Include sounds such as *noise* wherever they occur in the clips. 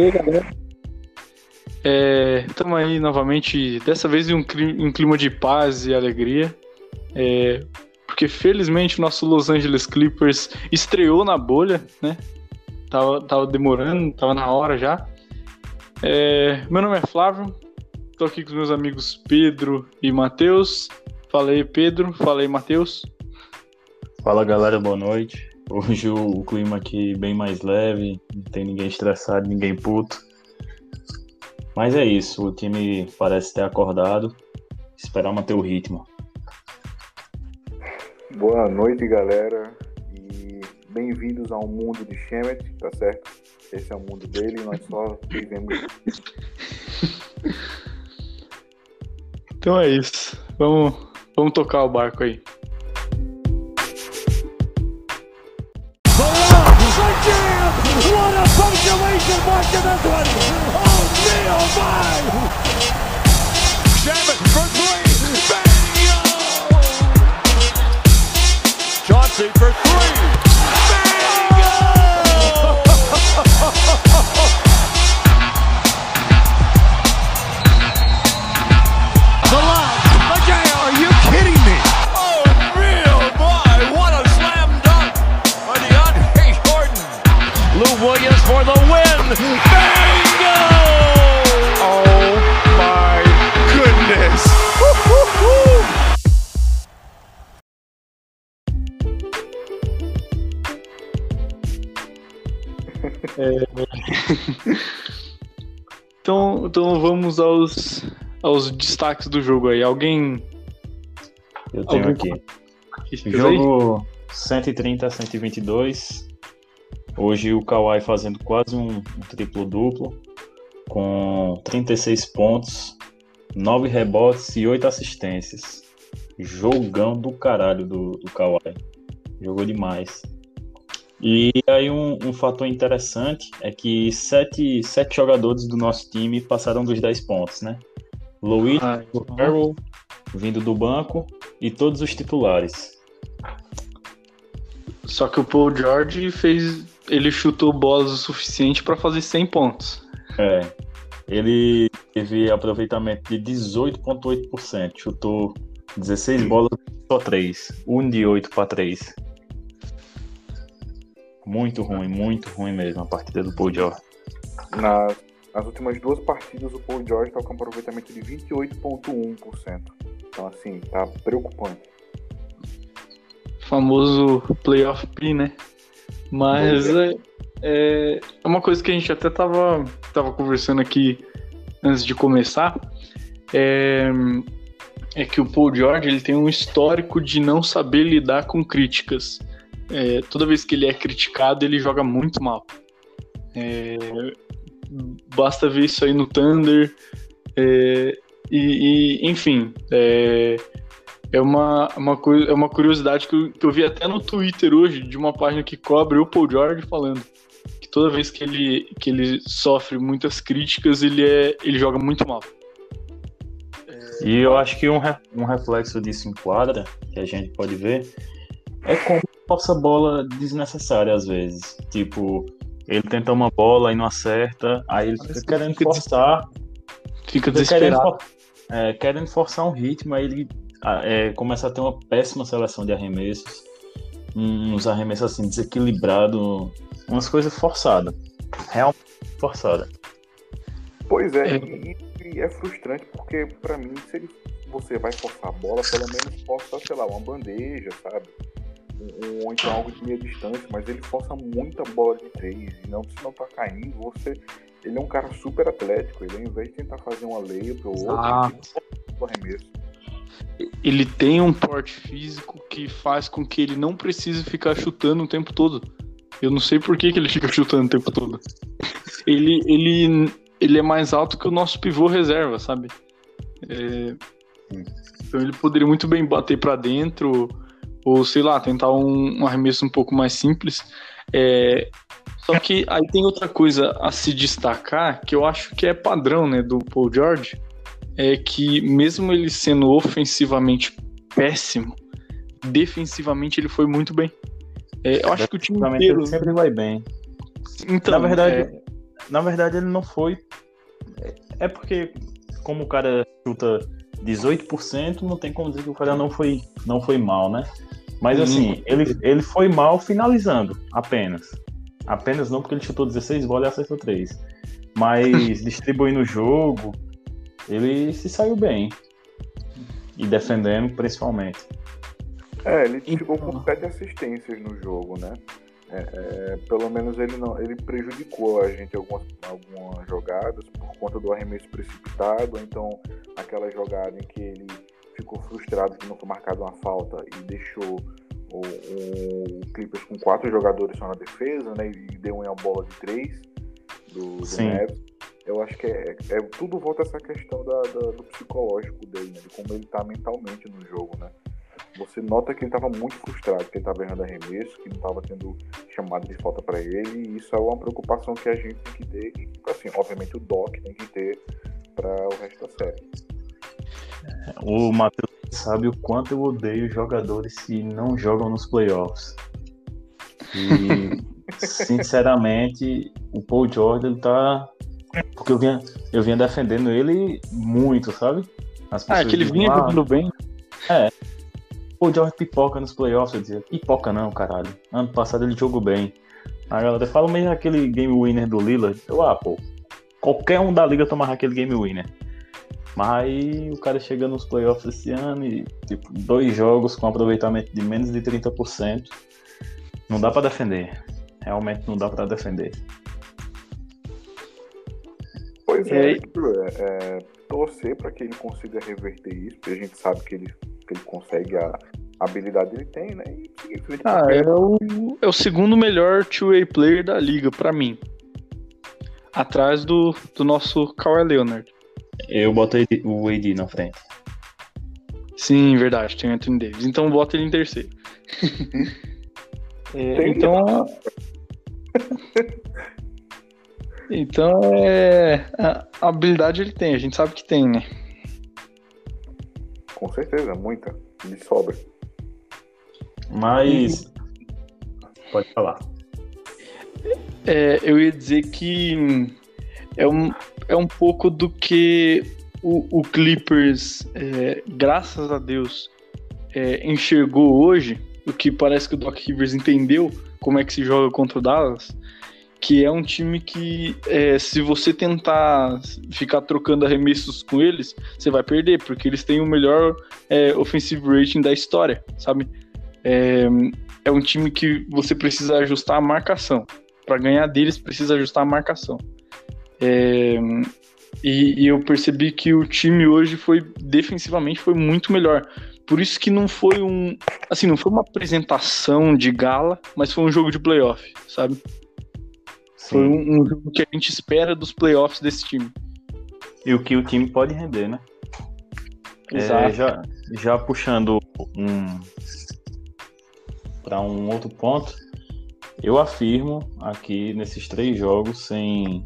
E aí, galera? Estamos é, aí novamente, dessa vez em um, um clima de paz e alegria. É, porque felizmente o nosso Los Angeles Clippers estreou na bolha, né? Tava, tava demorando, tava na hora já. É, meu nome é Flávio, tô aqui com os meus amigos Pedro e Matheus. Falei Pedro, falei Matheus. Fala galera, boa noite. Hoje o, o, clima aqui bem mais leve, não tem ninguém estressado, ninguém puto. Mas é isso, o time parece ter acordado. Esperar manter o ritmo. Boa noite, galera. E bem-vindos ao mundo de Shemet, tá certo? Esse é o mundo dele e nós só vivemos. *laughs* então é isso. Vamos, vamos tocar o barco aí. What a punctuation mark to this one! Oh, me, oh my! Shabbat for three! Bang! Chauncey for three! Então, vamos aos, aos destaques do jogo aí. Alguém. Eu tenho Alguém... aqui. Jogo 130 a 122. Hoje o Kawhi fazendo quase um, um triplo-duplo, com 36 pontos, 9 rebotes e 8 assistências. Jogão do caralho do, do Kawhi. Jogou demais. E aí um, um, fator interessante é que sete, sete jogadores do nosso time passaram dos 10 pontos, né? Louis, ah, Carroll, vindo do banco e todos os titulares. Só que o Paul George fez. Ele chutou bolas o suficiente para fazer 100 pontos. É. Ele teve aproveitamento de 18,8%. Chutou 16 bolas, só 3. 1 de 8 para 3. Muito ruim, muito ruim mesmo a partida do Paul George. Nas, nas últimas duas partidas, o Paul George está com um aproveitamento de 28,1%. Então, assim, tá preocupante. Famoso playoff P, né? Mas é, é, é, uma coisa que a gente até tava, tava conversando aqui antes de começar. É, é que o Paul George ele tem um histórico de não saber lidar com críticas é, toda vez que ele é criticado, ele joga muito mal. É, basta ver isso aí no Thunder. É, e, e, enfim, é, é, uma, uma, é uma curiosidade que eu, que eu vi até no Twitter hoje, de uma página que cobre o Paul George falando que toda vez que ele, que ele sofre muitas críticas, ele, é, ele joga muito mal. E eu acho que um, um reflexo disso em quadra, que a gente pode ver, é como força bola desnecessária às vezes. Tipo, ele tenta uma bola e não acerta, aí ele fica querendo fica forçar. Fica desesperado. Querendo, é, querendo forçar um ritmo, aí ele é, começa a ter uma péssima seleção de arremessos. Uns arremessos assim, desequilibrado, umas coisas forçadas. Realmente forçada. Pois é, é. E, e, é frustrante porque para mim, se ele, você vai forçar a bola, pelo menos força, sei lá, uma bandeja, sabe? Ou então algo de meia distância, mas ele força muita bola de três. E não, se não tá caindo, você. Ele é um cara super atlético. Ele, ao invés de tentar fazer uma lei pro outro, ele arremesso. Ele tem um porte físico que faz com que ele não precise ficar chutando o tempo todo. Eu não sei por que, que ele fica *laughs* chutando o tempo todo. Ele, ele, ele é mais alto que o nosso pivô reserva, sabe? É... Então ele poderia muito bem bater para dentro ou sei lá, tentar um, um arremesso um pouco mais simples. É, só que aí tem outra coisa a se destacar que eu acho que é padrão né, do Paul George, é que mesmo ele sendo ofensivamente péssimo, defensivamente ele foi muito bem. É, eu acho que o time inteiro... Ele sempre vai bem. Então, na verdade, é... na verdade, ele não foi. É porque, como o cara chuta 18%, não tem como dizer que o cara não foi, não foi mal, né? Mas assim, ele, ele foi mal finalizando, apenas. Apenas não porque ele chutou 16 bolas e acertou 3. Mas *laughs* distribuindo o jogo, ele se saiu bem. E defendendo principalmente. É, ele ficou com 7 assistências no jogo, né? É, é, pelo menos ele não ele prejudicou a gente algumas, algumas jogadas por conta do arremesso precipitado, então aquela jogada em que ele ficou frustrado que não foi marcada uma falta e deixou o, o Clippers com quatro jogadores só na defesa, né? E deu uma bola de três do, do Neves. Eu acho que é, é, tudo volta a essa questão da, da, do psicológico dele, né? De como ele tá mentalmente no jogo, né? Você nota que ele estava muito frustrado, que ele estava errando arremesso, que não estava tendo chamada de falta para ele, e isso é uma preocupação que a gente tem que ter, e assim, obviamente o Doc tem que ter para o resto da série. O Matheus sabe o quanto eu odeio jogadores que não jogam nos playoffs. E, *laughs* sinceramente, o Paul Jordan tá. Porque eu vinha, eu vinha defendendo ele muito, sabe? ah, é que ele vinha jogando bem. É. O George pipoca nos playoffs, eu dizia, pipoca não, caralho. Ano passado ele jogou bem. A galera fala mesmo aquele game winner do Lillard. Eu, ah, pô, qualquer um da liga tomava aquele game winner. Mas aí o cara chega nos playoffs esse ano e, tipo, dois jogos com aproveitamento de menos de 30%. Não dá para defender. Realmente não dá para defender. Pois é, é, é torcer para que ele consiga reverter isso, porque a gente sabe que ele, que ele consegue a, a habilidade ele tem, né? E, ah, é o, é o segundo melhor two-way player da liga, para mim. Atrás do, do nosso Kawhi Leonard. Eu boto o AD na frente. Sim, verdade, tem o Anthony Davis. Então bota ele em terceiro. é, *laughs* então. *laughs* então é. A habilidade ele tem, a gente sabe que tem, né? Com certeza, muita. De sobra. Mas. Pode falar. É, eu ia dizer que é um, é um pouco do que o, o Clippers, é, graças a Deus, é, enxergou hoje, o que parece que o Doc Rivers entendeu como é que se joga contra o Dallas, que é um time que, é, se você tentar ficar trocando arremessos com eles, você vai perder, porque eles têm o melhor é, offensive rating da história, sabe? É, é um time que você precisa ajustar a marcação. Para ganhar deles, precisa ajustar a marcação. É, e, e, eu percebi que o time hoje foi defensivamente foi muito melhor. Por isso que não foi um, assim, não foi uma apresentação de gala, mas foi um jogo de playoff, sabe? Sim. Foi um, um, jogo que a gente espera dos playoffs desse time. E o que o time pode render, né? Exato. É, já, já puxando um para um outro ponto, eu afirmo aqui nesses três jogos sem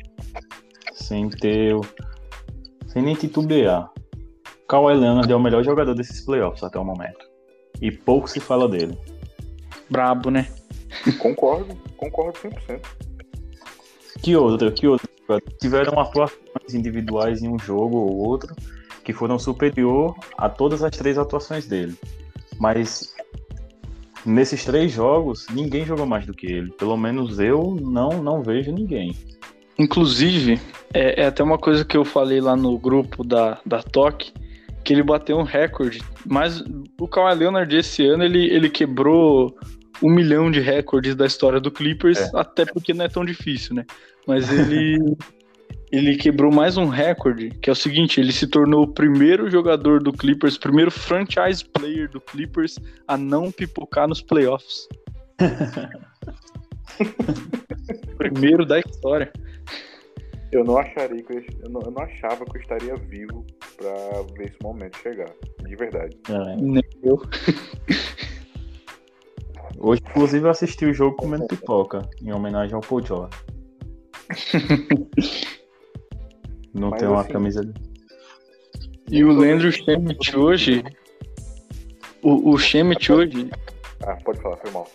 sem ter. sem nem titubear. Kawhi Leonard é o melhor jogador desses playoffs até o momento. E pouco se fala dele. Brabo, né? Concordo, concordo 100%. Que outro, que outro? Tiveram atuações individuais em um jogo ou outro que foram superior a todas as três atuações dele. Mas nesses três jogos, ninguém jogou mais do que ele. Pelo menos eu não, não vejo ninguém. Inclusive, é, é, até uma coisa que eu falei lá no grupo da, da TOC, que ele bateu um recorde. Mas o Kawhi Leonard esse ano, ele, ele quebrou um milhão de recordes da história do Clippers, é. até porque não é tão difícil, né? Mas ele, *laughs* ele quebrou mais um recorde, que é o seguinte, ele se tornou o primeiro jogador do Clippers, primeiro franchise player do Clippers a não pipocar nos playoffs. *laughs* primeiro da história. Eu não acharia que eu, eu, não, eu não achava que eu estaria vivo pra ver esse momento chegar. De verdade. É. Nem eu. Hoje, inclusive, eu assisti o jogo comendo pipoca, em homenagem ao Paul George. não tem uma assim, camisa. E o Leandro Schemmett hoje. O, o Schemmett hoje. Ah, pode falar, foi mal.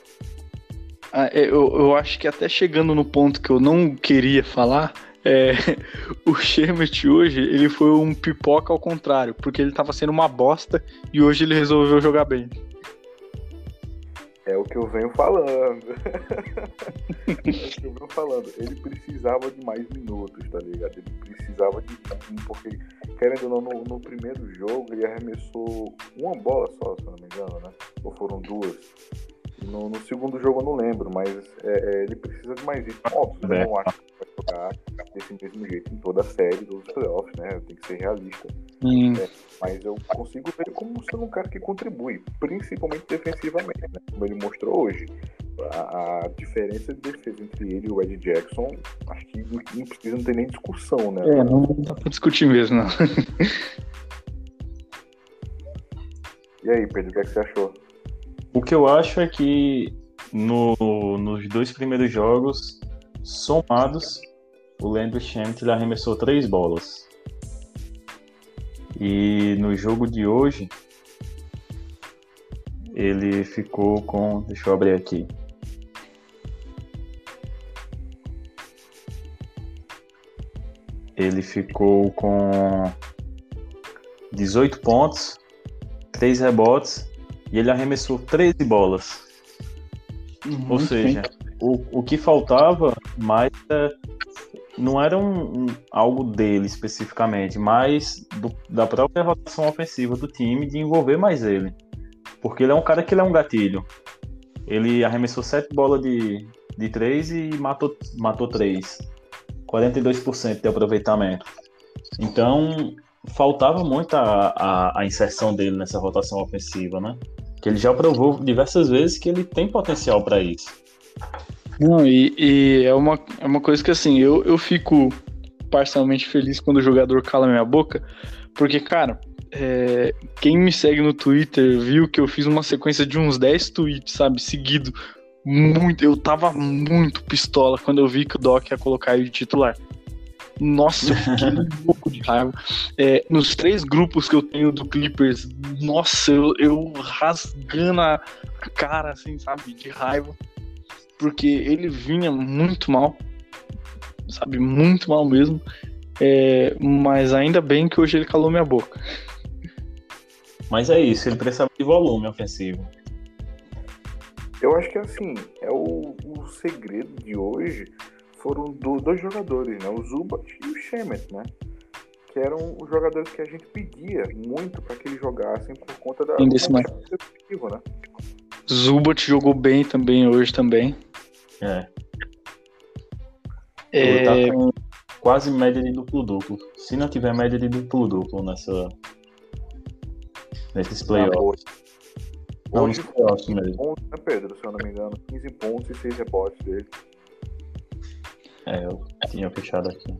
Ah, é, eu, eu acho que até chegando no ponto que eu não queria falar, É, *laughs* o Shemet hoje, ele foi um pipoca ao contrário, porque ele tava sendo uma bosta e hoje ele resolveu jogar bem. É o que eu venho falando. *laughs* é o que eu venho falando. Ele precisava de mais minutos, tá ligado? Ele precisava de porque, querendo ou não, no, no, primeiro jogo ele arremessou uma bola só, se não me engano, né? Ou foram duas. No, no segundo jogo eu não lembro, mas é, é, ele precisa de mais isso. Óbvio, eu não acho que vai jogar desse mesmo jeito em toda a série dos playoffs, né? Tem que ser realista. Hum. É, mas eu consigo ver como sendo um cara que contribui, principalmente defensivamente, né? Como ele mostrou hoje. A, a, diferença de defesa entre ele e o Ed Jackson, acho que não precisa não ter nem discussão, né? É, não dá pra discutir mesmo, não. *laughs* e aí, Pedro, o que, é que você achou? O que eu acho é que no, nos dois primeiros jogos somados, o Landry Shamet arremessou três bolas. E no jogo de hoje, ele ficou com. Deixa eu abrir aqui. Ele ficou com 18 pontos, 3 rebotes e ele arremessou 13 bolas. Uhum, Ou seja, o, o que faltava mais é, não era um, um, algo dele especificamente, mas do, da própria rotação ofensiva do time de envolver mais ele. Porque ele é um cara que ele é um gatilho. Ele arremessou 7 bolas de, de 3 e matou, matou 3. 42% de aproveitamento. Então, faltava muito a, a, a, inserção dele nessa rotação ofensiva, né? Que ele já provou diversas vezes que ele tem potencial para isso. Não, e, e, é, uma, é uma coisa que assim, eu, eu fico parcialmente feliz quando o jogador cala minha boca, porque, cara, é, quem me segue no Twitter viu que eu fiz uma sequência de uns 10 tweets, sabe, seguido. Muito, eu tava muito pistola quando eu vi que o Doc ia colocar ele de titular. Nossa, eu fiquei *laughs* um pouco de raiva. É, nos três grupos que eu tenho do Clippers, nossa, eu, eu rasgando a cara, assim, sabe, de raiva. Porque ele vinha muito mal, sabe, muito mal mesmo. É, mas ainda bem que hoje ele calou minha boca. Mas é isso, ele precisava de volume ofensivo. Eu acho que assim, é o, o segredo de hoje foram do, dois jogadores, né? O Zubat e o Shemet, né? Que eram os jogadores que a gente pedia muito para que eles jogassem por conta da defensiva, né? Zubat jogou bem também hoje também. É. é... Tá com quase média de duplo-duplo. Se não tiver média de duplo-duplo nessa nesses playoffs. Não, Hoje, playoffs mesmo. Pontos, né, Pedro? Se eu não me engano, 15 pontos e 6 rebotes dele. É, eu tinha fechado aqui.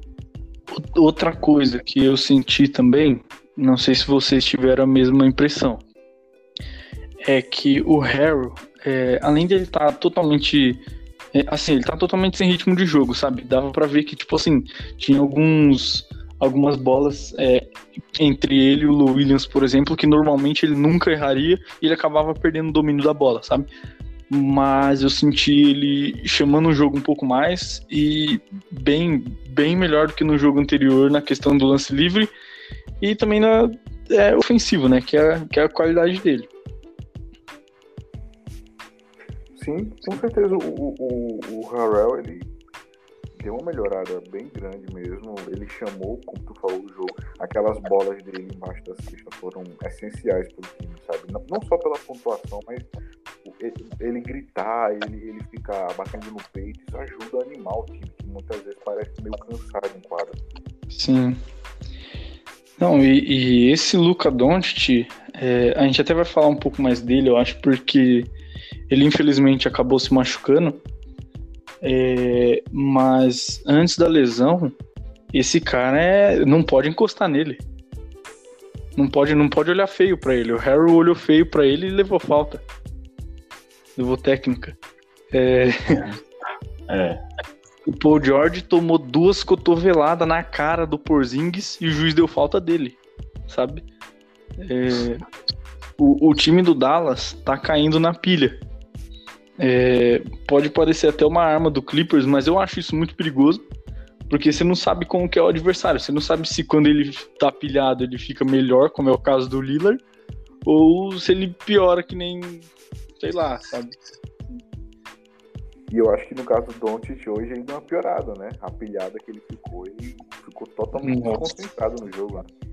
Outra coisa que eu senti também, não sei se vocês tiveram a mesma impressão, é que o Harry, é, além de ele estar tá totalmente. É, assim, ele tá totalmente sem ritmo de jogo, sabe? Dava para ver que, tipo assim, tinha alguns. Algumas bolas é, entre ele e o Williams, por exemplo, que normalmente ele nunca erraria e ele acabava perdendo o domínio da bola, sabe? mas eu senti ele chamando o jogo um pouco mais e bem, bem melhor do que no jogo anterior na questão do lance livre e também na é, ofensivo, né? Que é, que é a qualidade dele. Sim, com certeza o, o, o Harrell ele deu uma melhorada bem grande mesmo. Ele chamou, como tu falou, o jogo. Aquelas bolas dele embaixo da cesta foram essenciais para o time, sabe? Não, não, só pela pontuação, mas ele gritar, ele, ele ficar batendo no peito, isso ajuda a animar o time, que muitas vezes parece meio cansado em quadra. Sim. Não, e, e esse Luca Doncic, é, a gente até vai falar um pouco mais dele, eu acho, porque ele infelizmente acabou se machucando. É, mas antes da lesão, esse cara é, não pode encostar nele. Não pode, não pode olhar feio para ele. O Harry olhou feio para ele e levou falta levou técnica. É... é. O Paul George tomou duas cotoveladas na cara do Porzingis e o juiz deu falta dele, sabe? É... O, o, time do Dallas tá caindo na pilha. É... Pode parecer até uma arma do Clippers, mas eu acho isso muito perigoso, Porque você não sabe como que é o adversário. Você não sabe se quando ele tá pilhado ele fica melhor, como é o caso do Lillard, ou se ele piora que nem, sei lá, sabe? E eu acho que no caso do Doncic hoje ele deu uma piorada, né? A pilhada que ele ficou, ele ficou totalmente concentrado no jogo. Né?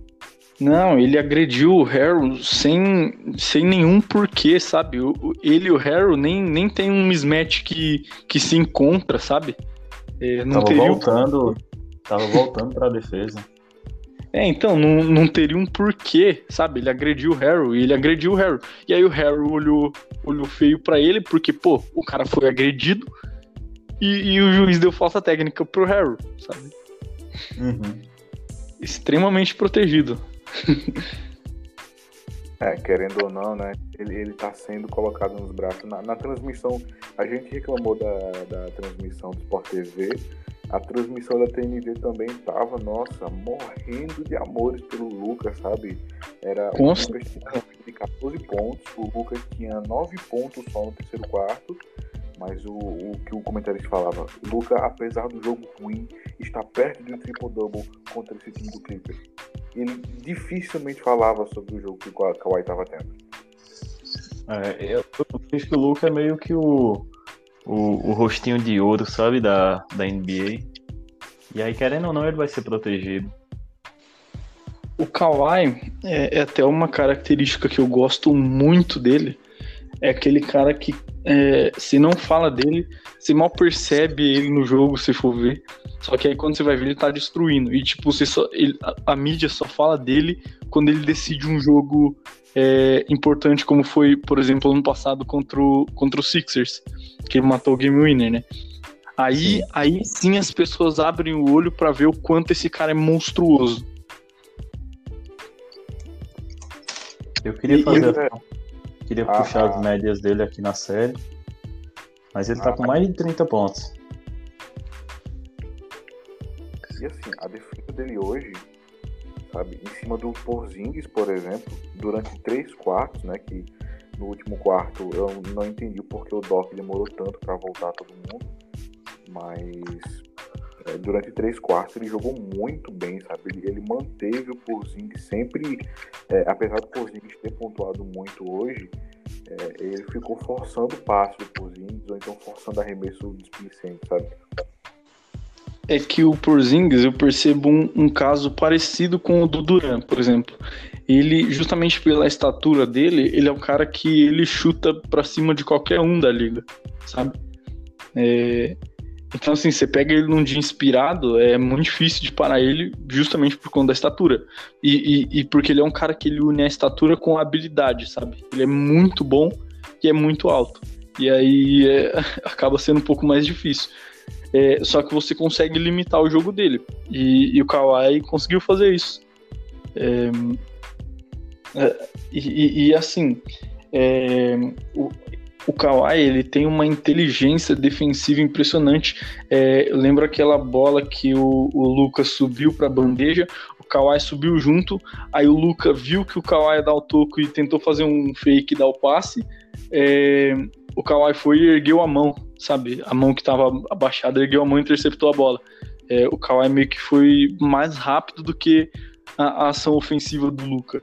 Não, ele agrediu o Harry sem, sem nenhum porquê, sabe? ele e o Harry nem, nem tem um mismatch que, que se encontra, sabe? É, não tava teria voltando, um... tava voltando pra defesa. É, então, não, não teria um porquê, sabe? Ele agrediu o Harry, ele agrediu o Harry. E aí o Harry olhou, olhou feio para ele, porque, pô, o cara foi agredido e, e, o juiz deu falsa técnica pro Harry, sabe? Uhum. Extremamente protegido. *laughs* É, querendo ou não, né? Ele, ele tá sendo colocado nos braços. Na, na transmissão, a gente reclamou da, da transmissão do Sport TV. A transmissão da TNT também tava, nossa, morrendo de amores pelo Lucas, sabe? Era o Lucas tinha 14 pontos, o Lucas tinha 9 pontos só no terceiro quarto. Mas o, o que o comentarista falava, Lucas, apesar do jogo ruim, está perto de um triple-double contra esse time do Clippers ele dificilmente falava sobre o jogo que o Kawhi estava tendo. É, eu, eu vejo que o Luca é meio que o, o, o, rostinho de ouro, sabe, da, da NBA. E aí, querendo ou não, ele vai ser protegido. O Kawhi é, é até uma característica que eu gosto muito dele. É aquele cara que, é, se não fala dele, você mal percebe ele no jogo, se for ver. Só que aí quando você vai ver, ele tá destruindo. E tipo, você só, ele, a, a, mídia só fala dele quando ele decide um jogo é, importante, como foi, por exemplo, ano passado contra o, contra o Sixers, que ele matou o Game Winner, né? Aí sim. aí sim as pessoas abrem o olho para ver o quanto esse cara é monstruoso. Eu queria fazer. E, queria ah, puxar as médias dele aqui na série. Mas ele tá com mais de 30 pontos. E assim, a defesa dele hoje, sabe, em cima do Porzingis, por exemplo, durante três quartos, né, que no último quarto eu não entendi porque o Doc demorou tanto para voltar todo mundo, mas durante três quartos ele jogou muito bem, sabe? Ele, ele manteve o Porzingis sempre, é, apesar do Porzingis ter pontuado muito hoje, é, ele ficou forçando o passe do Porzingis ou então forçando arremesso displicente, sabe? É que o Porzingis eu percebo um, um, caso parecido com o do Duran, por exemplo. Ele, justamente pela estatura dele, ele é o cara que ele chuta para cima de qualquer um da liga, sabe? É, então, assim, você pega ele num dia inspirado, é muito difícil de parar ele, justamente por conta da estatura. E, e, e, porque ele é um cara que ele une a estatura com a habilidade, sabe? Ele é muito bom e é muito alto. E aí é, *laughs* acaba sendo um pouco mais difícil. É, só que você consegue limitar o jogo dele. E, e o Kawhi conseguiu fazer isso. É, é e, e, assim, é, o, o Kawhi ele tem uma inteligência defensiva impressionante. É, lembro aquela bola que o, o Lucas subiu para a bandeja, o Kawhi subiu junto, aí o Lucas viu que o Kawhi ia dar o toco e tentou fazer um fake dar o passe. É, o Kawhi foi e ergueu a mão, sabe? A mão que estava abaixada, ergueu a mão e interceptou a bola. É, o Kawhi meio que foi mais rápido do que a, a ação ofensiva do Luca.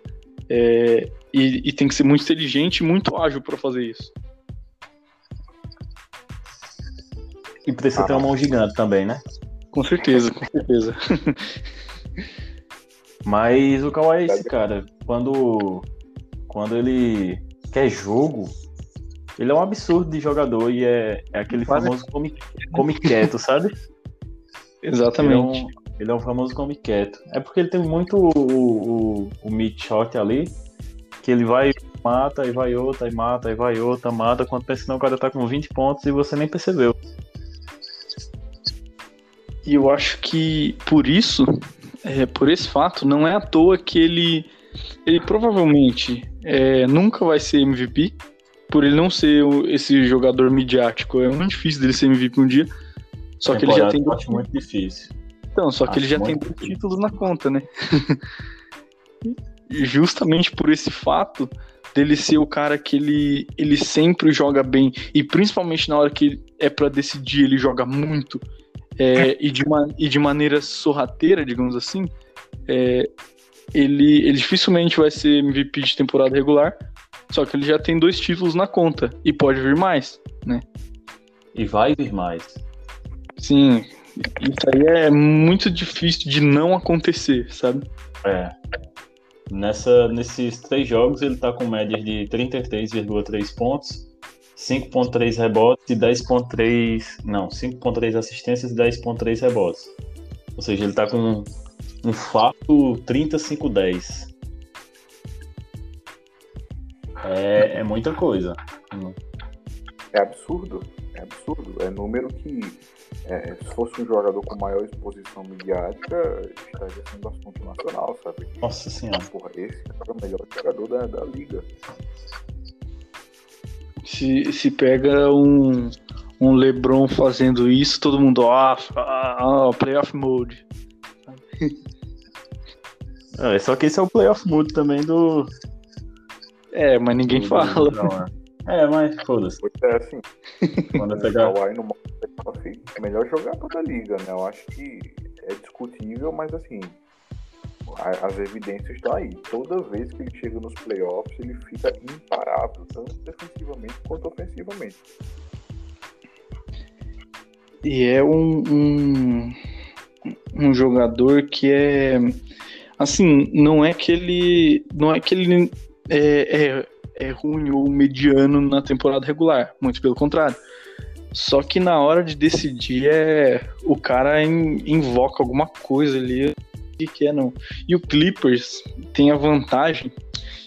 É, e, e, tem que ser muito inteligente e muito ágil para fazer isso. E precisa ah, ter uma mão gigante também, né? Com certeza, com certeza. *laughs* Mas o Kawhi é esse cara. Quando, quando ele quer jogo, ele é um absurdo de jogador e é, é aquele famoso come, come quieto, sabe? *laughs* Exatamente. Ele é, um, ele é um famoso come quieto. É porque ele tem muito o, o, o mid shot ali, que ele vai mata, e vai outra, e mata, e vai outra, mata, quando pensa que o cara tá com 20 pontos e você nem percebeu. E eu acho que por isso, é, por esse fato, não é à toa que ele, ele provavelmente é, nunca vai ser MVP, por ele não ser esse jogador midiático. É muito difícil dele ser MVP um dia. Só que ele já tem. Acho muito difícil. Então, só que acho ele já tem dois títulos na conta, né? *laughs* e justamente por esse fato dele ser o cara que ele, ele sempre joga bem e principalmente na hora que é para decidir ele joga muito é, e, de uma, e de maneira sorrateira, digamos assim, é, ele, ele dificilmente vai ser MVP de temporada regular, só que ele já tem dois títulos na conta e pode vir mais, né? E vai vir mais. Sim, isso aí é muito difícil de não acontecer, sabe? É. Nessa, nesses três jogos ele tá com médias de 33,3 pontos, 5.3 rebotes e 10.3. Não, 5.3 assistências e 10.3 rebotes. Ou seja, ele tá com um fato 35-10. É, é muita coisa. É absurdo. É absurdo. É número que, é, se fosse um jogador com maior exposição midiática, estaria sendo assunto nacional, sabe? Nossa senhora. Porra, esse é o melhor jogador da, da liga. Se, se pega um, um LeBron fazendo isso, todo mundo, ó, oh, oh, playoff mode. *laughs* É, só que esse é o playoff mode também do. É, mas ninguém do, fala. Não, é. é, mas foda-se. É assim. *laughs* Quando pegar. O Kawhi no é o melhor jogador da liga, né? Eu acho que é discutível, mas assim, as evidências estão aí. Toda vez que ele chega nos playoffs, ele fica imparável, tanto defensivamente quanto ofensivamente. E é um, um, um jogador que é assim, não é que ele não é que ele é, é, é ruim ou mediano na temporada regular, muito pelo contrário. Só que na hora de decidir é o cara invoca alguma coisa ali que quer é, não. E o Clippers tem a vantagem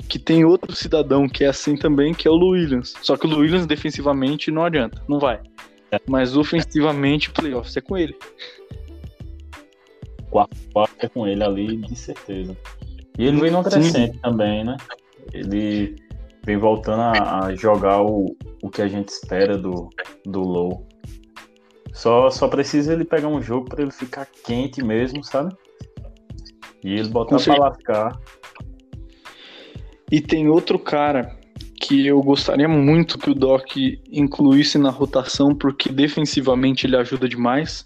que tem outro cidadão que é assim também, que é o Lu Williams. Só que o Lu Williams defensivamente não adianta, não vai. É. Mas ofensivamente, playoffs é com ele. Quarto é com ele ali, de certeza. E ele vem no crescente Sim. também, né? Ele vem voltando a, a, jogar o, o que a gente espera do, do Low. Só, só precisa ele pegar um jogo para ele ficar quente mesmo, sabe? E eles botam pra lascar. E tem outro cara que eu gostaria muito que o Doc incluísse na rotação, porque defensivamente ele ajuda demais.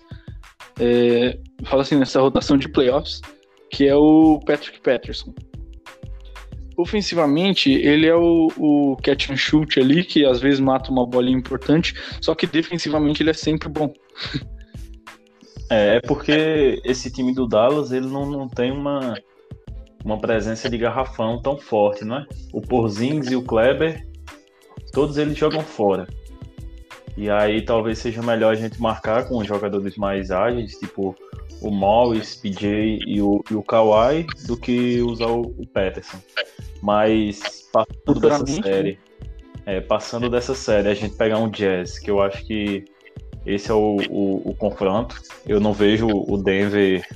É, fala assim, nessa rotação de playoffs, que é o Patrick Patterson. Ofensivamente, ele é o, o catch and shoot ali, que às vezes mata uma bolinha importante, só que defensivamente ele é sempre bom. *laughs* É, é porque esse time do Dallas, ele não, não tem uma, uma presença de garrafão tão forte, não é? O Porzingis e o Kleber, todos eles jogam fora. E aí talvez seja melhor a gente marcar com os jogadores mais ágeis, tipo o Morris, PJ e o, e o Kawhi, do que usar o, o Peterson. Mas passando dessa série, é, passando dessa série, a gente pegar um Jazz, que eu acho que esse é o, o, o confronto. Eu não vejo o Denver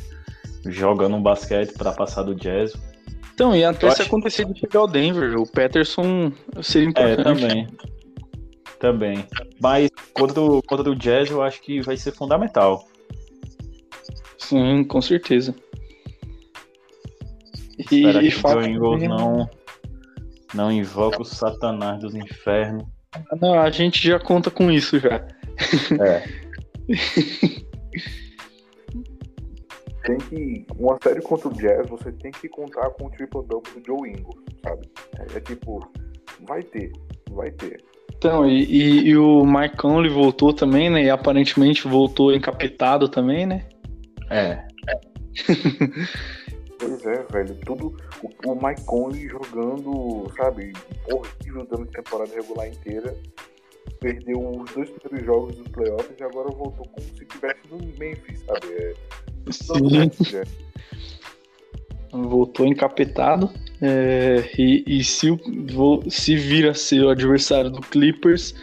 jogando um basquete para passar do Jazz. Então, e até eu se acho... acontecer de chegar ao Denver, o Peterson seria é, importante. É, também. Também. Mas contra o, contra o Jazz eu acho que vai ser fundamental. Sim, com certeza. E, que o Ingles não, não invoca o satanás dos infernos. Não, a gente já conta com isso já. É. tem que. Uma série contra o Jazz, você tem que contar com o triple double do Joe Ingles, sabe? É, é, tipo, vai ter, vai ter. Então, e, e, e, o Mike Conley voltou também, né? E aparentemente voltou encapetado também, né? É. pois é, velho. Tudo. O, o Mike Conley jogando, sabe, horrível durante a temporada regular inteira perdeu os dois primeiros jogos dos playoffs e agora voltou como se estivesse no Memphis, sabe? É... Sim. É. Voltou encapetado. É, e, e se, se vir a ser o adversário do Clippers,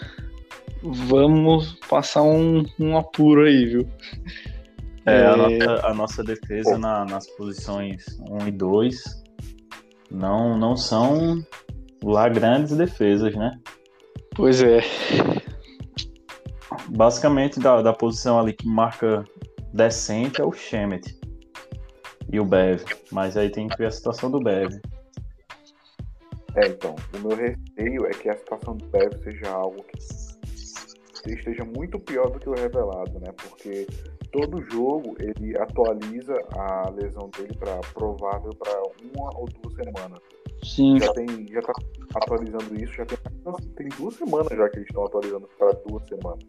vamos passar um, um apuro aí, viu? É, é... A, nossa, a, nossa, defesa na, nas posições 1 e 2 não, não são lá grandes defesas, né? Pois é. Basicamente, da, da posição ali que marca decente é o Shemet e o Bev. Mas aí tem que ver a situação do Bev. É, então, o meu receio é que a situação do Bev seja algo que esteja muito pior do que o revelado, né? Porque todo jogo ele atualiza a lesão dele para provável para uma ou duas semanas. Sim. Já tem, já tá atualizando isso, já tem, tem duas semanas já que eles estão atualizando para duas semanas.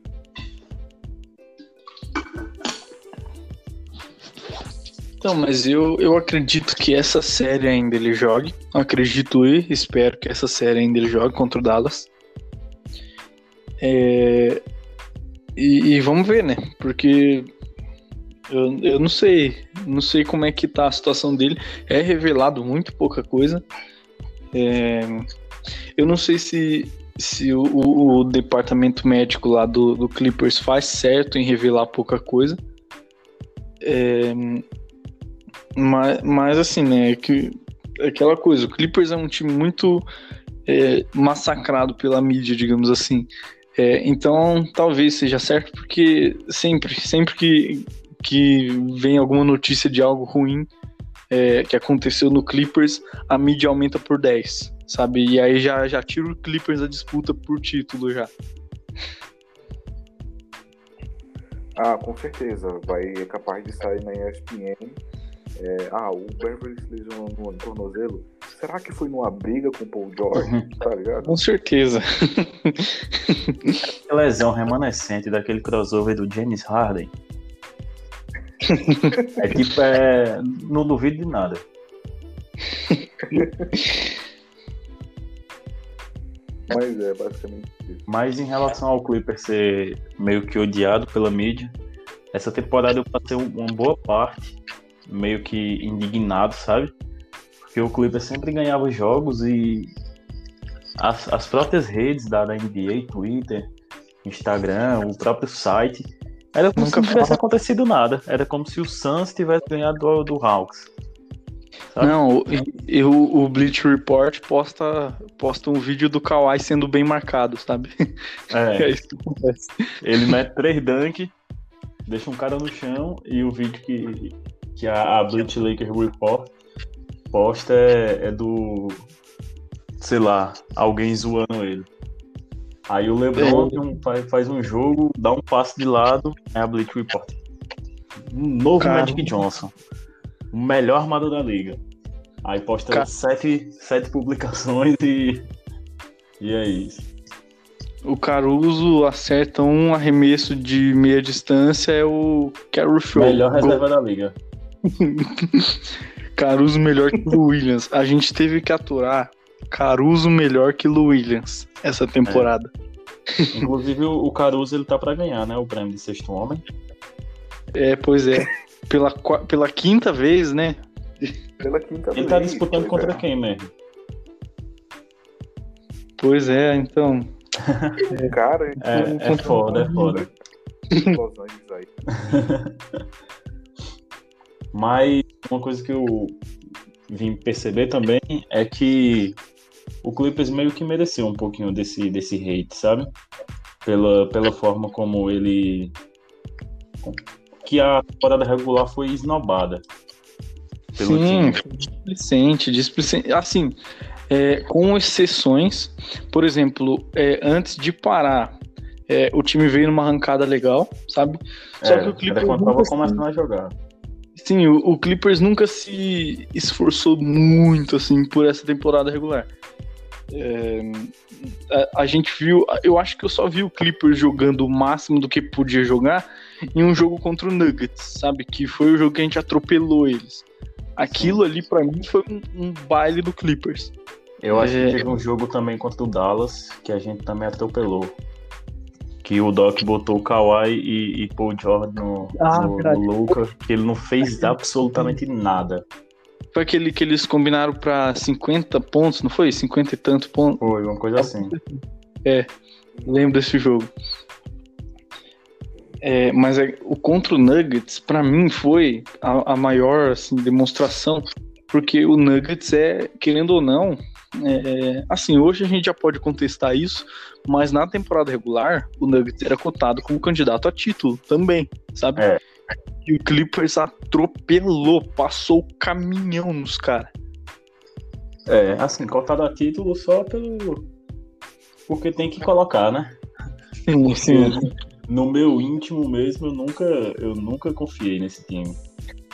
Então, mas eu, eu acredito que essa série ainda ele jogue. Acredito e espero que essa série ainda ele jogue contra o Dallas. É, e, e, vamos ver, né? Porque eu, eu não sei. Não sei como é que tá a situação dele. É revelado muito pouca coisa. É, eu não sei se, se o, o, departamento médico lá do, do Clippers faz certo em revelar pouca coisa. É, mas, mas assim, né? É que, é aquela coisa, o Clippers é um time muito é, massacrado pela mídia, digamos assim. É, então, talvez seja certo, porque sempre, sempre que, que vem alguma notícia de algo ruim é, que aconteceu no Clippers, a mídia aumenta por 10, sabe? E aí já, já tira o Clippers da disputa por título já. Ah, com certeza. Vai é capaz de sair na ESPN é, ah, o Beverly se lesionou no tornozelo. Será que foi numa briga com o Paul George? Uhum. Tá ligado? Com certeza. A lesão remanescente daquele crossover do James Harden. *laughs* é tipo, é... não duvido de nada. *laughs* Mas é basicamente isso. Mas em relação ao Clipper ser meio que odiado pela mídia, essa temporada eu passei uma boa parte meio que indignado, sabe? Porque o Clippers sempre ganhava jogos e as, as próprias redes da, da NBA, Twitter, Instagram, o próprio site, era como Nunca se não tivesse acontecido nada. Era como se o Suns tivesse ganhado do, do Hawks. Sabe? Não, eu, o Bleach Report posta, posta um vídeo do Kawhi sendo bem marcado, sabe? É, *laughs* é isso que acontece. Ele mete três dunk, deixa um cara no chão e o vídeo que, que a, a Bleach Lakers Report posta é, é, do. sei lá, alguém zoando ele. Aí o LeBron é. faz, faz, um jogo, dá um passo de lado, é a Bleach Report. Um novo Cara. Magic Johnson. O melhor armador da liga. Aí posta sete, sete publicações e. E é isso. O Caruso acerta um arremesso de meia distância, é o Carol Show. Melhor reserva da liga. *laughs* Caruso melhor que o Williams. A gente teve que aturar Caruso melhor que o Williams essa temporada. É. Inclusive o Caruso ele tá para ganhar, né? O prêmio de sexto homem. É, pois é. *laughs* Pela, pela quinta vez, né? Pela quinta ele vez. Ele tá disputando contra é. quem mesmo? Pois é, então. É, *laughs* Cara, é, é foda, é foda. *laughs* Mas uma coisa que eu vim perceber também é que o Clippers meio que mereceu um pouquinho desse, desse hate, sabe? Pela, pela forma como ele. Que a temporada regular foi esnobada. Pelo Sim, displicente, displicente. Assim, é, com exceções, por exemplo, é, antes de parar, é, o time veio numa arrancada legal, sabe? Só é, que o Clippers. Quando tava começando a jogar. Sim, o, o, Clippers nunca se esforçou muito assim por essa temporada regular. É, a, a, gente viu, eu acho que eu só vi o Clippers jogando o máximo do que podia jogar em um jogo contra o Nuggets, sabe? Que foi o jogo que a gente atropelou eles. Aquilo ali para mim foi um, um, baile do Clippers. Eu acho é... que teve um jogo também contra o Dallas que a gente também atropelou que o Doc botou o Kawhi e, e Paul George no, ah, no, no Luca, que ele não fez absolutamente nada. Foi aquele que eles combinaram pra 50 pontos, não foi? 50 e tanto pontos? Foi, uma coisa assim. É, lembro desse jogo. É, mas é, o contra o Nuggets, para mim, foi a, a maior assim, demonstração, porque o Nuggets é, querendo ou não, é, assim, hoje a gente já pode contestar isso, mas na temporada regular, o Nuggets era cotado como candidato a título também, sabe? É. E o Clippers atropelou, passou o caminhão nos caras. É, assim, cotado a título só pelo. Porque tem que colocar, né? Sim, sim. No meu íntimo mesmo, eu nunca, eu nunca confiei nesse time.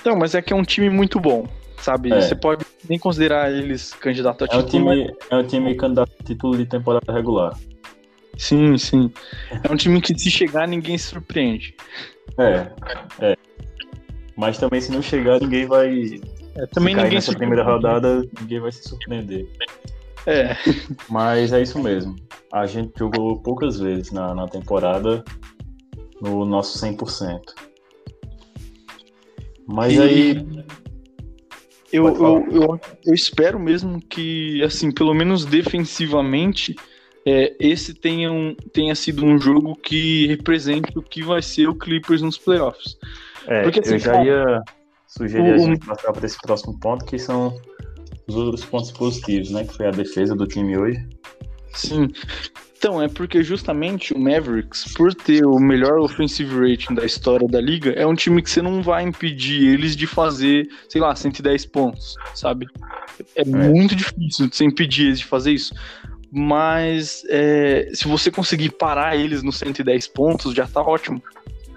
Não, mas é que é um time muito bom, sabe? É. Você pode nem considerar eles candidato a título. É um time, mas... é um time candidato a título de temporada regular. Sim, sim. É um time que se chegar, ninguém se surpreende. É, é. Mas também se não chegar, ninguém vai. É, também se ninguém nessa primeira rodada, ninguém vai se surpreender. É. Mas é isso mesmo. A gente jogou poucas vezes na, na temporada no nosso 100%. Mas e... aí. Eu, eu, eu, eu, espero mesmo que, assim, pelo menos defensivamente, é, esse tenha, um, tenha sido um jogo que represente o que vai ser o Clippers nos playoffs. É, Porque, assim, eu já ia sugerir o, a gente passar para esse próximo ponto, que são os outros pontos positivos, né? Que foi a defesa do time hoje. Sim. Então, é porque justamente o Mavericks, por ter o melhor offensive rating da história da liga, é um time que você não vai impedir eles de fazer, sei lá, 110 pontos, sabe? É, é. muito difícil você impedir eles de fazer isso. Mas é, se você conseguir parar eles nos 110 pontos, já tá ótimo.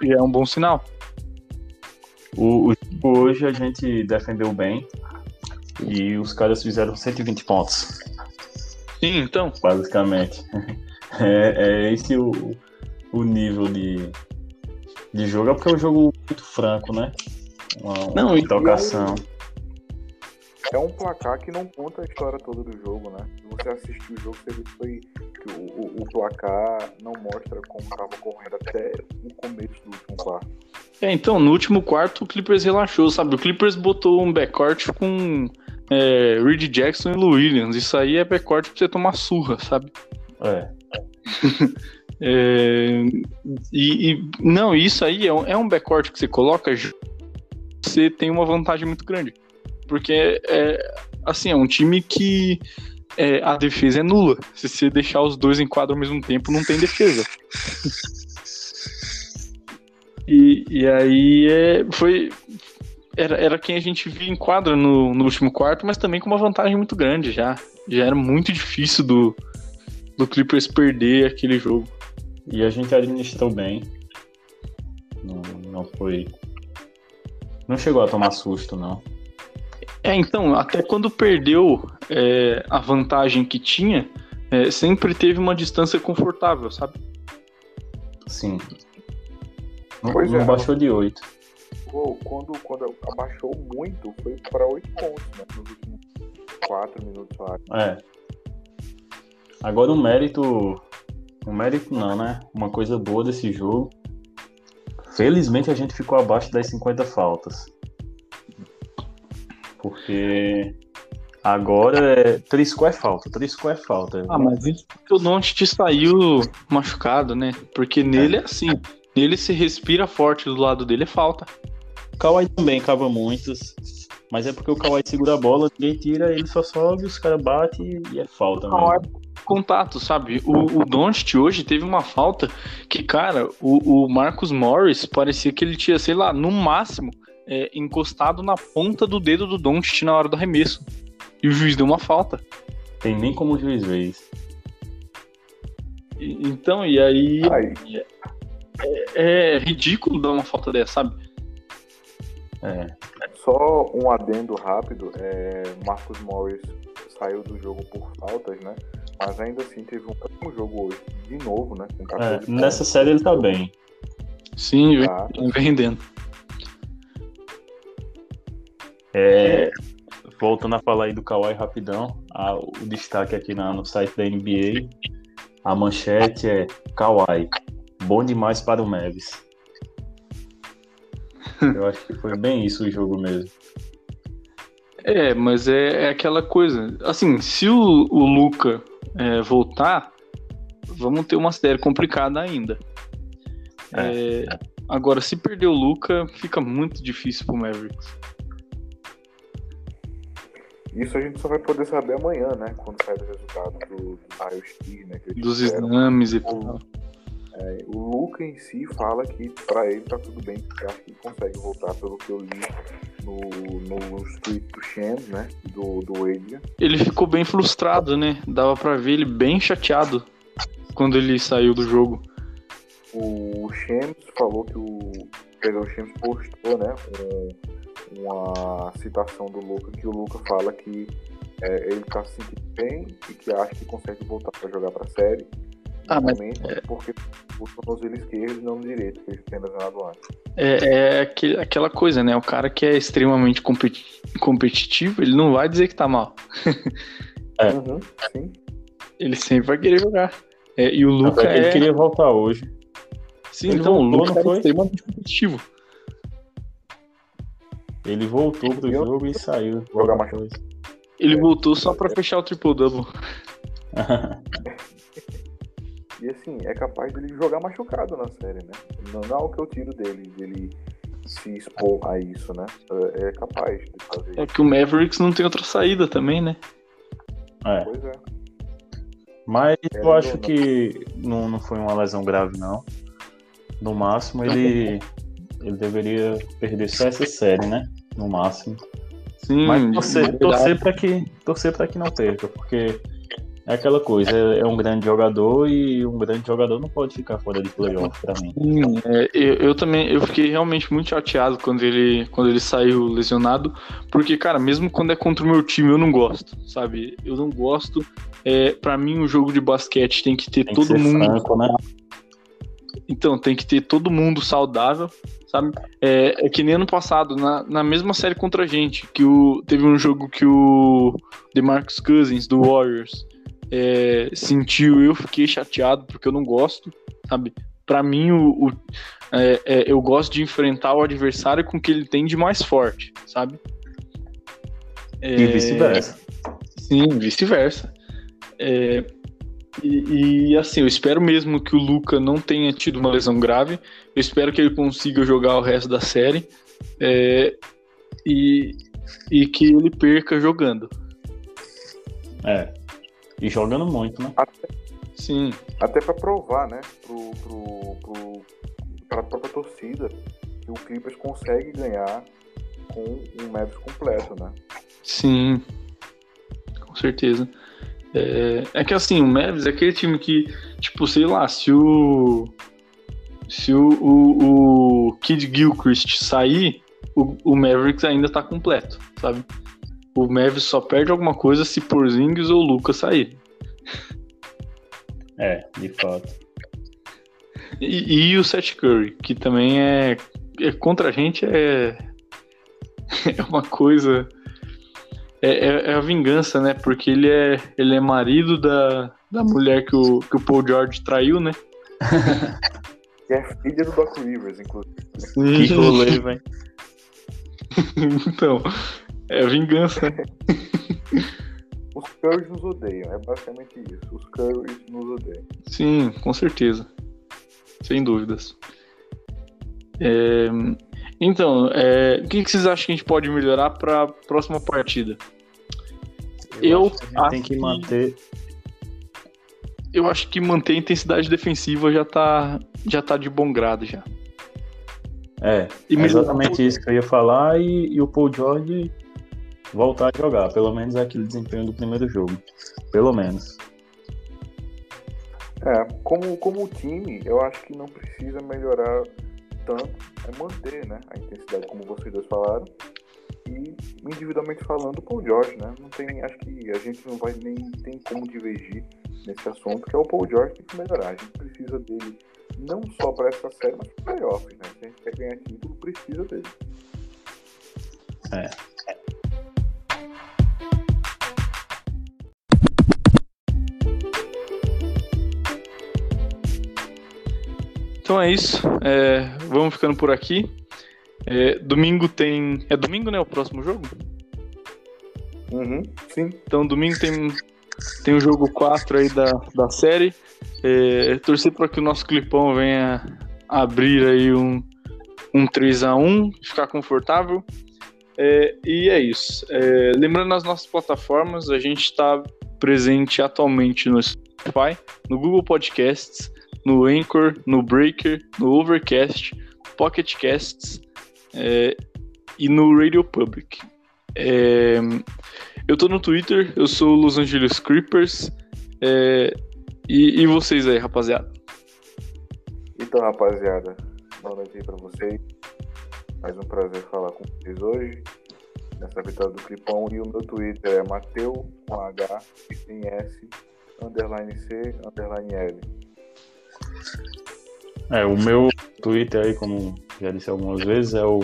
Já é um bom sinal. O, o hoje a gente defendeu bem e os caras fizeram 120 pontos. Sim, então. Basicamente. *laughs* É, é esse o, o nível de, de jogo. É porque é um jogo muito franco, né? Uma, não, uma trocação. É um placar que não conta a história toda do jogo, né? Se você assistir o jogo, você vê que, foi, que o, o, o, placar não mostra como estava correndo até o começo do último quarto. É, então, no último quarto o Clippers relaxou, sabe? O Clippers botou um backcourt com é, Reed Jackson e Lou Williams. Isso aí é backcourt pra você tomar surra, sabe? É. *laughs* é e, e, não, isso aí é um, é um backcourt que você coloca, você tem uma vantagem muito grande. Porque é, assim, é um time que é, a defesa é nula. Se você deixar os dois em quadro ao mesmo tempo, não tem defesa. e, e aí é, foi. Era, era quem a gente via em quadra no, no último quarto, mas também com uma vantagem muito grande já. Já era muito difícil do, do Clippers perder aquele jogo. E a gente administrou bem. Não, não foi. Não chegou a tomar susto, não. É, então, até quando perdeu é, a vantagem que tinha, é, sempre teve uma distância confortável, sabe? Sim. Não, pois não é, baixou de 8. Quando, quando abaixou muito, foi para 8 pontos, né? Nos últimos 4 minutos lá. É. Agora o mérito. O mérito não, né? Uma coisa boa desse jogo. Felizmente a gente ficou abaixo das 50 faltas. Porque agora é. Trisco é falta, Trisco é falta. Ah, mas isso porque o Doncic saiu machucado, né? Porque nele é, é assim. Nele se respira forte, do lado dele é falta. O Kawhi também cava muitas. Mas é porque o Kawhi segura a bola, ninguém tira, ele só sobe, os caras batem e é falta. Mesmo contato, sabe? O, o Doncic hoje teve uma falta que, cara, o, o Marcus Morris parecia que ele tinha, sei lá, no máximo, é, encostado na ponta do dedo do Doncic na hora do arremesso. E o juiz deu uma falta. Tem nem como o juiz ver isso. E, então, e aí. É, é, ridículo dar uma falta dessa, sabe? É. Só um adendo rápido: é, Marcos Morris saiu do jogo por faltas, né? Mas ainda assim teve um ótimo jogo hoje, de novo, né? É, nessa série ele tá bem. Sim, tá. vem rendendo. É, voltando a falar aí do Kawhi rapidão, a, o destaque aqui na, no site da NBA, a manchete é Kawhi, bom demais para o Mavis. Eu acho que foi bem isso o jogo mesmo. É, mas é, é aquela coisa. Assim, se o, o Luca é, voltar, vamos ter uma série complicada ainda. É. É, agora, se perder o Luca, fica muito difícil pro Mavericks. Isso a gente só vai poder saber amanhã, né? Quando sair o resultado do, do raio-x, né? Dos exames e tudo. É, o Luca em si fala que para ele tá tudo bem, porque acho que ele consegue voltar, pelo que eu li no, no tweet do Shams, né? Do, do Adrian. Ele ficou bem frustrado, né? Dava para ver ele bem chateado quando ele saiu do jogo. o Shams falou que o. Pedro Shams postou, né? Um, uma citação do Luca, que o Luca fala que é, ele tá se sentindo bem e que acha que consegue voltar para jogar para a Ah, mas... momento, é... porque o tornozelo esquerdo e não no direito, que ele tem lesionado antes. É, é aquele, aquela coisa, né? O cara que é extremamente competitivo, ele não vai dizer que tá mal. é. Uhum, sim. Ele sempre vai querer jogar. É, e o Luca é... Ele queria voltar hoje. Sim, ele então voltou, o Luca é extremamente competitivo. Ele voltou pro jogo e saiu. Jogar mais coisa. Ele voltou só pra fechar o triple-double. *laughs* e assim, é capaz dele jogar machucado na série, né? Não, não é o que eu tiro dele, dele se expor a isso, né? É, é capaz de fazer É que o Mavericks não tem outra saída também, né? É. Pois é. Mas é, eu acho não. que não, não foi uma lesão grave, não. No máximo, ele, *laughs* ele deveria perder só essa série, né? No máximo. Sim, Mas torcer, torcer para que, torcer que não perca, porque é aquela coisa, é, é, um grande jogador e um grande jogador não pode ficar fora de playoff para mim. Sim, é, eu, eu, também, eu fiquei realmente muito chateado quando ele, quando ele saiu lesionado, porque, cara, mesmo quando é contra o meu time, eu não gosto, sabe? Eu não gosto. É, para mim, o jogo de basquete tem que ter tem todo que mundo. Franco, né? Então, tem que ter todo mundo saudável, sabe? É, é, que nem ano passado, na, na mesma série contra a gente, que o, teve um jogo que o DeMarcus Cousins, do Warriors, é, sentiu, eu fiquei chateado, porque eu não gosto, sabe? Para mim, o, o é, é, eu gosto de enfrentar o adversário com o que ele tem de mais forte, sabe? e vice-versa. Sim, vice-versa. É, e, e, assim, eu espero mesmo que o Luca não tenha tido uma lesão grave. Eu espero que ele consiga jogar o resto da série. É, e, e que ele perca jogando. É. E jogando muito, né? Até, Sim. Até para provar, né? Pro, pro, pro, pra própria torcida que o Clippers consegue ganhar com um Mavis completo, né? Sim. Com certeza. É, é que assim, o Mavis é aquele time que, tipo, sei lá, se o. Se o, o, o Kid Gilchrist sair, o, o Mavericks ainda tá completo, sabe? O Mavis só perde alguma coisa se Porzingis ou Lucas sair. É, de fato. E, e, o Seth Curry, que também é, é contra a gente é *laughs* é uma coisa é, é, é, a vingança, né? Porque ele é, ele é marido da, da mulher que o, que o Paul George traiu, né? *laughs* que é filha do Doc Rivers, inclusive. Que rolê, velho. *laughs* então, é vingança. *laughs* Os Currys nos odeiam, é basicamente isso. Os Currys nos odeiam. Sim, com certeza. Sem dúvidas. É, então, é, o que, vocês acham que a gente pode melhorar para a próxima partida? Eu, eu acho que tem que manter. Eu acho que manter a intensidade defensiva já tá, já tá de bom grado já. É, é exatamente isso que eu ia falar e, e, o Paul George voltar a jogar, pelo menos aquele desempenho do primeiro jogo, pelo menos. É, como, como time, eu acho que não precisa melhorar tanto é manter né, a intensidade, como vocês dois falaram. E individualmente falando, Paul George, né? Não tem, acho que a gente não vai nem tem como divergir nesse assunto, que é o Paul George tem que melhorar. A gente precisa dele não só para essa série, mas para playoffs, né? Se a gente quer ganhar título, precisa dele. É. Então é isso. É, vamos ficando por aqui. É, domingo tem. É domingo, né? O próximo jogo? Uhum, sim. Então domingo tem, tem o jogo 4 aí da, da série. É, torcer para que o nosso clipão venha abrir aí um, um 3x1, ficar confortável. É, e é isso. É, lembrando as nossas plataformas, a gente está presente atualmente no Spotify, no Google Podcasts, no Anchor, no Breaker, no Overcast, Pocket Casts é, e no Radio Public. É, eu tô no Twitter, eu sou Los Angeles Creepers. É, e, e, vocês aí, rapaziada? Então, rapaziada, boa noite aí pra vocês. Mais um prazer falar com vocês hoje. Nessa vitória do Clipão. E o meu Twitter é Mateu com H e sem S, underline C, underline L. É, o meu Twitter aí, como já disse algumas vezes, é o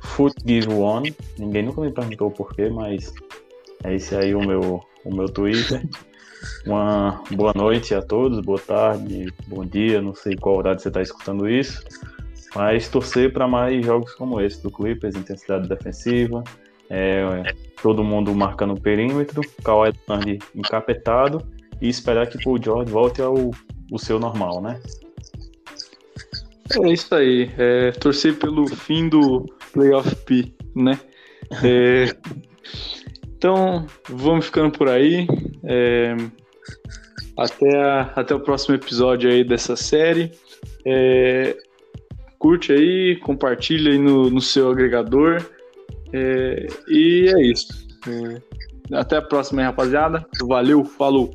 FootGiveOne. Ninguém nunca me perguntou porquê, mas é esse aí o meu, o meu Twitter. Uma boa noite a todos, boa tarde, bom dia, não sei qual horário você está escutando isso, mas torcer para mais jogos como esse do Clippers, intensidade defensiva, é, todo mundo marcando o perímetro, Kawhi Leonard encapetado e esperar que o George volte ao o seu normal, né? É isso aí, é, torcer pelo fim do Playoff P, né? É, então, vamos ficando por aí. É, até, a, até o próximo episódio aí dessa série. É, curte aí, compartilha aí no, no seu agregador. É, e é isso. É, até a próxima, rapaziada. Valeu, falou!